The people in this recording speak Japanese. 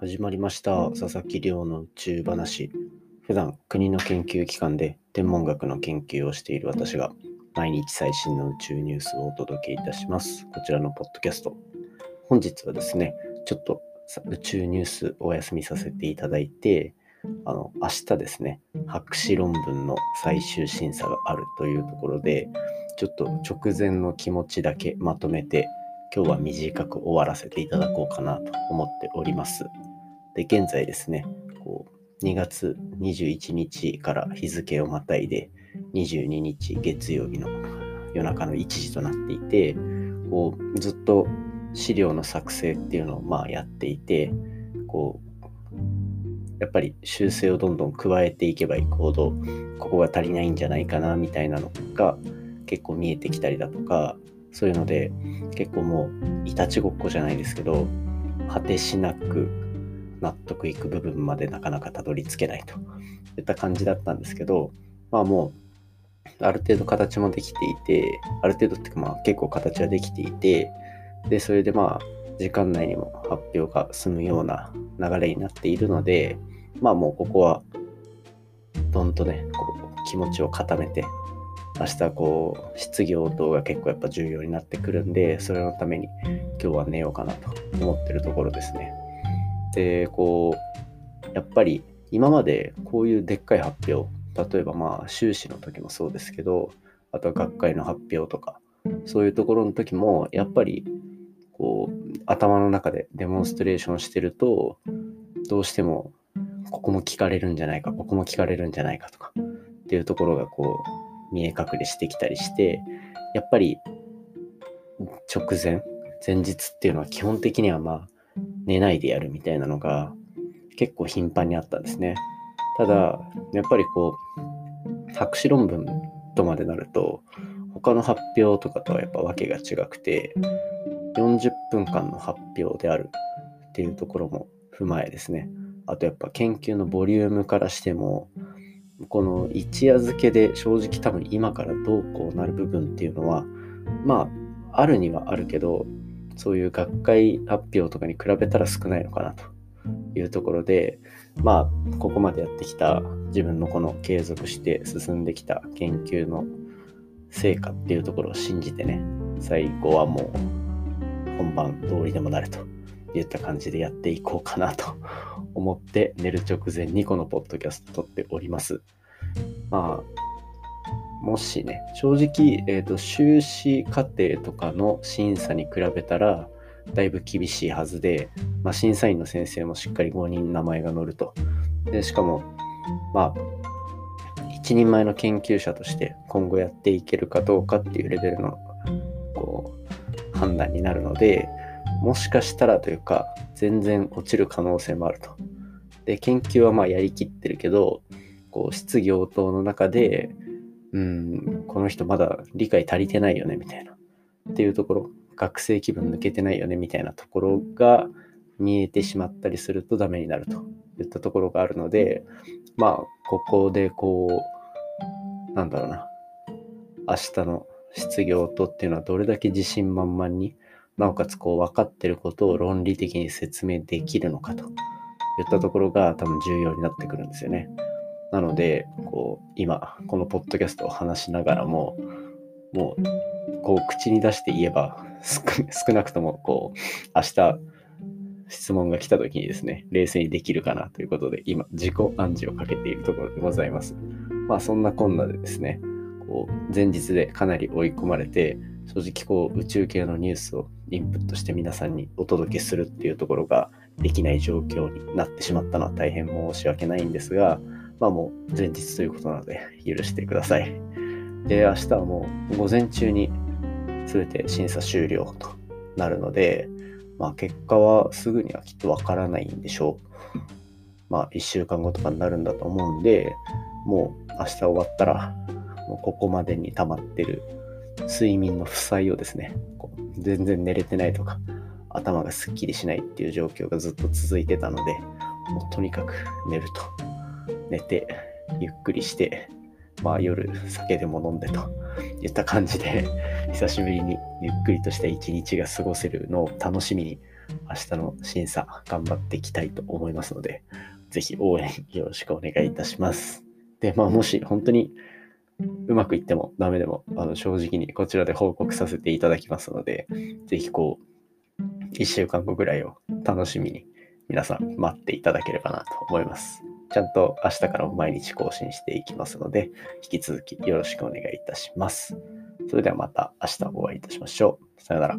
始まりました。佐々木亮の宇宙話。普段国の研究機関で天文学の研究をしている私が毎日最新の宇宙ニュースをお届けいたします。こちらのポッドキャスト。本日はですねちょっと宇宙ニュースお休みさせていただいてあの明日ですね博士論文の最終審査があるというところでちょっと直前の気持ちだけまとめて今日は短く終わらせていただこうかなと思っております。で、現在ですね、こう2月21日から日付をまたいで22日月曜日の夜中の1時となっていて、こうずっと資料の作成っていうのをまあやっていて、こうやっぱり修正をどんどん加えていけばいくほどここが足りないんじゃないかなみたいなのが結構見えてきたりだとかそういうので結構もういたちごっこじゃないですけど果てしなく納得いく部分までなかなかたどり着けないといった感じだったんですけどまあもうある程度形もできていてある程度っていうかまあ結構形はできていてでそれでまあ時間内にも発表が済むような流れになっているのでまあもうここはどんとねこう気持ちを固めて明日こう質疑応答が結構やっぱ重要になってくるんでそれのために今日は寝ようかなと思ってるところですね。でこうやっぱり今までこういうでっかい発表例えばまあ修士の時もそうですけどあとは学会の発表とかそういうところの時もやっぱりこう頭の中でデモンストレーションしてるとどうしてもここも聞かれるんじゃないかここも聞かれるんじゃないかとかっていうところがこう見え隠れしてきたりして、やっぱり直前、前日っていうのは基本的にはまあ寝ないでやるみたいなのが結構頻繁にあったんですね。ただ、やっぱりこう、博士論文とまでなると、他の発表とかとはやっぱ訳が違くて、40分間の発表であるっていうところも踏まえですね。あとやっぱ研究のボリュームからしても、この一夜漬けで正直多分今からどうこうなる部分っていうのはまああるにはあるけどそういう学会発表とかに比べたら少ないのかなというところでまあここまでやってきた自分のこの継続して進んできた研究の成果っていうところを信じてね最後はもう本番通りでもなるといった感じでやっていこうかなと思って寝る直前にこのポッドキャスト撮っております。まあ、もしね、正直、えっ、ー、と、修士課程とかの審査に比べたら、だいぶ厳しいはずで、まあ、審査員の先生もしっかり5人名前が載ると。で、しかも、まあ、一人前の研究者として今後やっていけるかどうかっていうレベルのこう判断になるので、もしかしたらというか、全然落ちる可能性もあると。で、研究はまあやりきってるけど、こう質疑応答の中で、うん、この人まだ理解足りてないよね、みたいな。っていうところ、学生気分抜けてないよね、みたいなところが見えてしまったりするとダメになるといったところがあるので、まあ、ここでこう、なんだろうな、明日の質疑応答っていうのはどれだけ自信満々に、なおかつこう分かってることを論理的に説明できるのかといったところが多分重要になってくるんですよね。なので、こう、今、このポッドキャストを話しながらも、もう、こう、口に出して言えば、少なくとも、こう、明日、質問が来た時にですね、冷静にできるかなということで、今、自己暗示をかけているところでございます。まあ、そんなこんなでですね、こう、前日でかなり追い込まれて、正直こう、宇宙系のニュースをインプットして皆さんにお届けするっていうところができない状況になってしまったのは大変申し訳ないんですが、まあもう前日ということなので許してください。で、明日はもう午前中に全て審査終了となるので、まあ結果はすぐにはきっとわからないんでしょう。まあ1週間後とかになるんだと思うんで、もう明日終わったら、もうここまでに溜まってる睡眠の負債をですね、こう全然寝れてないとか、頭がすっきりしないっていう状況がずっと続いてたので、もうとにかく寝ると。寝て、ゆっくりして、まあ夜酒でも飲んでといった感じで、久しぶりにゆっくりとした一日が過ごせるのを楽しみに明日の審査頑張っていきたいと思いますので、ぜひ応援よろしくお願いいたします。で、まあもし本当にうまくいってもダメでも、あの正直にこちらで報告させていただきますので、ぜひこう、1週間後ぐらいを楽しみに皆さん待っていただければなと思います。ちゃんと明日からも毎日更新していきますので、引き続きよろしくお願いいたします。それではまた明日お会いいたしましょう。さよなら。